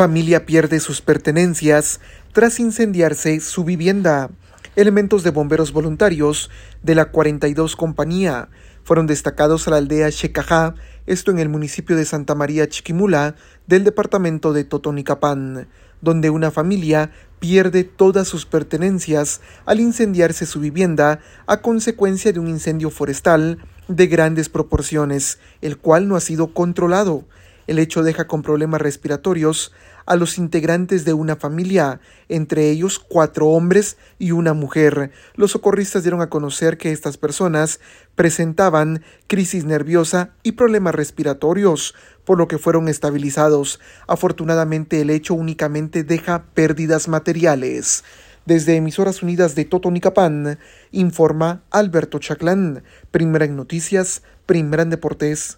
Familia pierde sus pertenencias tras incendiarse su vivienda. Elementos de bomberos voluntarios de la 42 Compañía fueron destacados a la aldea Shekajá, esto en el municipio de Santa María Chiquimula del departamento de Totonicapán, donde una familia pierde todas sus pertenencias al incendiarse su vivienda a consecuencia de un incendio forestal de grandes proporciones, el cual no ha sido controlado. El hecho deja con problemas respiratorios a los integrantes de una familia, entre ellos cuatro hombres y una mujer. Los socorristas dieron a conocer que estas personas presentaban crisis nerviosa y problemas respiratorios, por lo que fueron estabilizados. Afortunadamente el hecho únicamente deja pérdidas materiales. Desde Emisoras Unidas de Totonicapán, informa Alberto Chaclán. Primera en noticias, primera en deportes.